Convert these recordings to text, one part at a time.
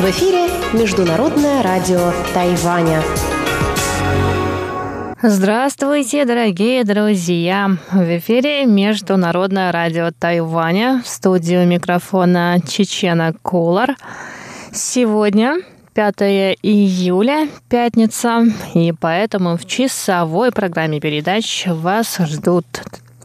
В эфире Международное радио Тайваня. Здравствуйте, дорогие друзья! В эфире Международное радио Тайваня. В студию микрофона Чечена Колор. Сегодня 5 июля, пятница, и поэтому в часовой программе передач вас ждут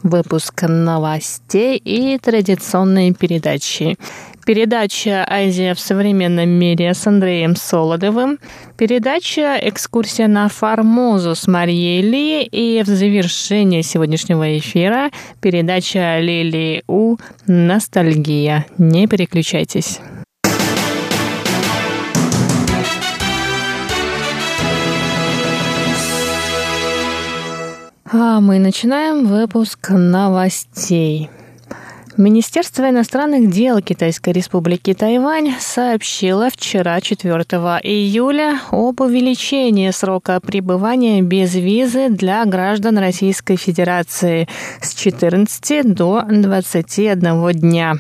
выпуск новостей и традиционные передачи. Передача «Азия в современном мире» с Андреем Солодовым, передача «Экскурсия на Формозу» с Марией Ли и в завершение сегодняшнего эфира передача Лили У «Ностальгия». Не переключайтесь. А мы начинаем выпуск новостей. Министерство иностранных дел Китайской республики Тайвань сообщило вчера, 4 июля, об увеличении срока пребывания без визы для граждан Российской Федерации с 14 до 21 дня.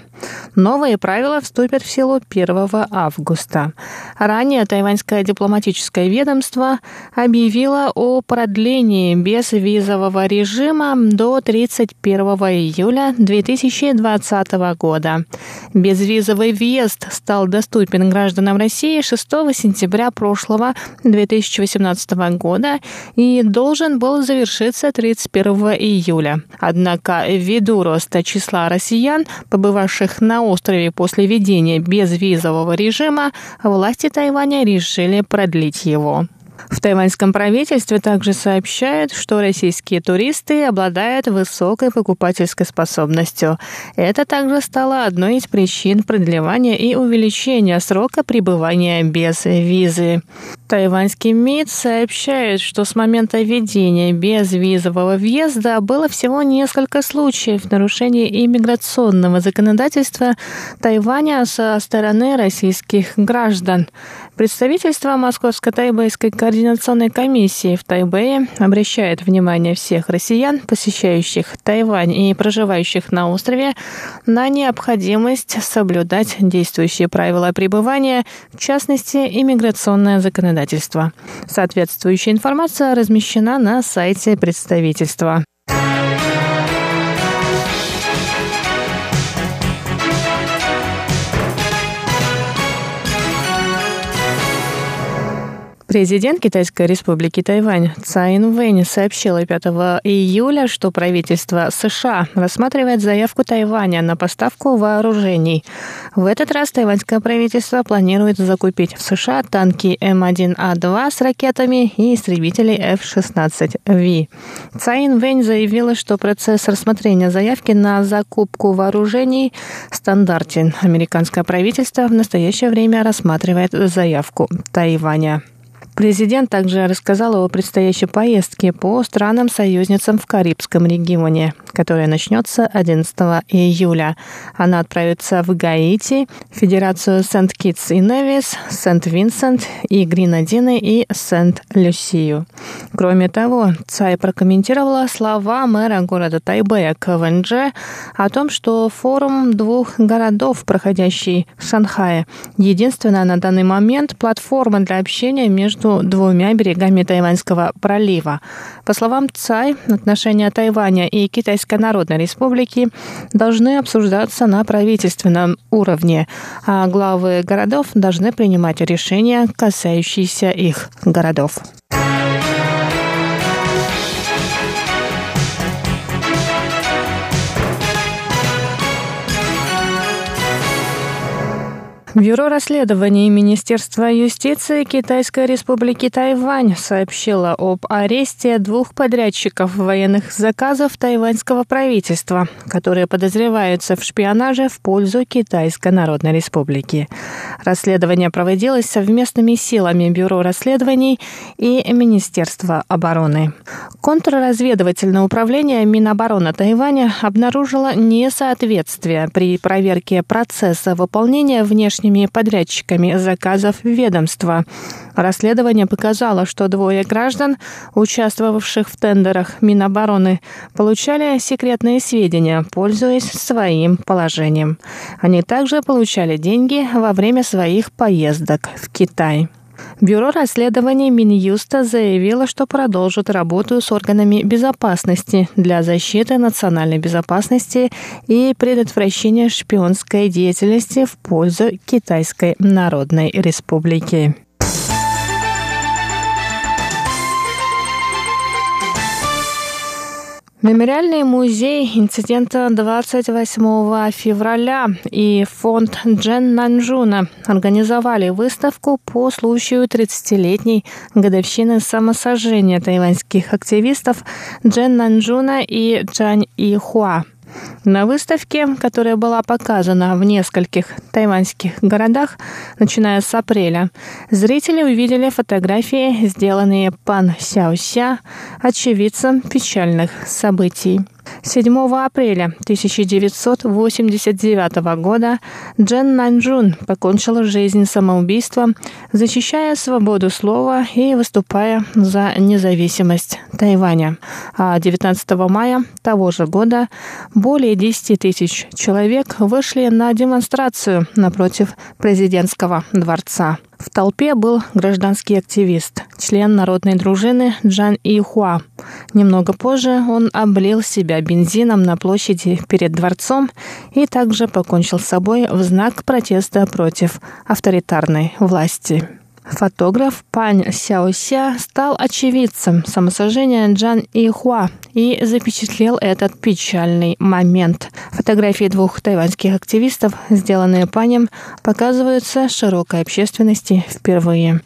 Новые правила вступят в силу 1 августа. Ранее тайваньское дипломатическое ведомство объявило о продлении безвизового режима до 31 июля 2020 2020 года. Безвизовый въезд стал доступен гражданам России 6 сентября прошлого 2018 года и должен был завершиться 31 июля. Однако ввиду роста числа россиян, побывавших на острове после введения безвизового режима, власти Тайваня решили продлить его. В тайваньском правительстве также сообщают, что российские туристы обладают высокой покупательской способностью. Это также стало одной из причин продлевания и увеличения срока пребывания без визы. Тайваньский МИД сообщает, что с момента введения безвизового въезда было всего несколько случаев нарушения иммиграционного законодательства Тайваня со стороны российских граждан. Представительство Московско-Тайбэйской координационной комиссии в Тайбэе обращает внимание всех россиян, посещающих Тайвань и проживающих на острове, на необходимость соблюдать действующие правила пребывания, в частности, иммиграционное законодательство. Соответствующая информация размещена на сайте представительства. Президент Китайской республики Тайвань Цай Инвэнь сообщила 5 июля, что правительство США рассматривает заявку Тайваня на поставку вооружений. В этот раз тайваньское правительство планирует закупить в США танки М1А2 с ракетами и истребители F-16V. Цай Инвэнь заявила, что процесс рассмотрения заявки на закупку вооружений стандартен. Американское правительство в настоящее время рассматривает заявку Тайваня. Президент также рассказал о предстоящей поездке по странам-союзницам в Карибском регионе, которая начнется 11 июля. Она отправится в Гаити, Федерацию Сент-Китс и Невис, Сент-Винсент и Гренадины и Сент-Люсию. Кроме того, Цай прокомментировала слова мэра города Тайбэя КВНЖ о том, что форум двух городов, проходящий в Шанхае, единственная на данный момент платформа для общения между между двумя берегами Тайваньского пролива. По словам Цай, отношения Тайваня и Китайской Народной Республики должны обсуждаться на правительственном уровне, а главы городов должны принимать решения, касающиеся их городов. Бюро расследований Министерства юстиции Китайской республики Тайвань сообщило об аресте двух подрядчиков военных заказов тайваньского правительства, которые подозреваются в шпионаже в пользу Китайской Народной Республики. Расследование проводилось совместными силами Бюро расследований и Министерства обороны. Контрразведывательное управление Минобороны Тайваня обнаружило несоответствие при проверке процесса выполнения внешней внешними подрядчиками заказов ведомства. Расследование показало, что двое граждан, участвовавших в тендерах Минобороны, получали секретные сведения, пользуясь своим положением. Они также получали деньги во время своих поездок в Китай. Бюро расследований Минюста заявило, что продолжит работу с органами безопасности для защиты национальной безопасности и предотвращения шпионской деятельности в пользу Китайской Народной Республики. Мемориальный музей инцидента 28 февраля и фонд Джен Нанжуна организовали выставку по случаю 30-летней годовщины самосожжения тайваньских активистов Джен Нанжуна и Джан Ихуа. На выставке, которая была показана в нескольких тайваньских городах, начиная с апреля, зрители увидели фотографии, сделанные пан Сяося, очевидцем печальных событий. 7 апреля 1989 года Джен Нанджун покончила жизнь самоубийством, защищая свободу слова и выступая за независимость Тайваня. А 19 мая того же года более 10 тысяч человек вышли на демонстрацию напротив президентского дворца. В толпе был гражданский активист, член народной дружины Джан Ихуа. Немного позже он облил себя бензином на площади перед дворцом и также покончил с собой в знак протеста против авторитарной власти. Фотограф Пань Сяося стал очевидцем самосожжения Джан Ихуа и запечатлел этот печальный момент. Фотографии двух тайваньских активистов, сделанные Панем, показываются широкой общественности впервые.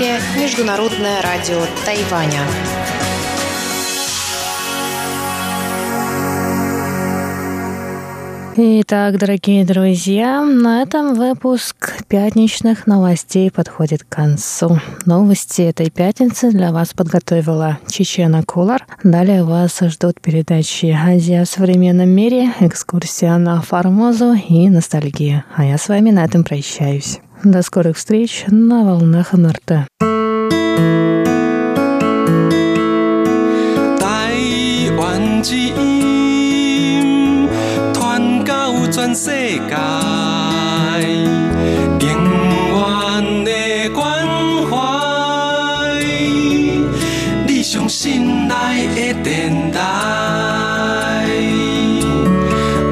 Эфире Международное радио Тайваня. Итак, дорогие друзья, на этом выпуск пятничных новостей подходит к концу. Новости этой пятницы для вас подготовила Чечена Кулар. Далее вас ждут передачи «Азия в современном мире», экскурсия на Формозу и ностальгия. А я с вами на этом прощаюсь. До скорых встреч на волнах МРТ. Тайвань 全世界。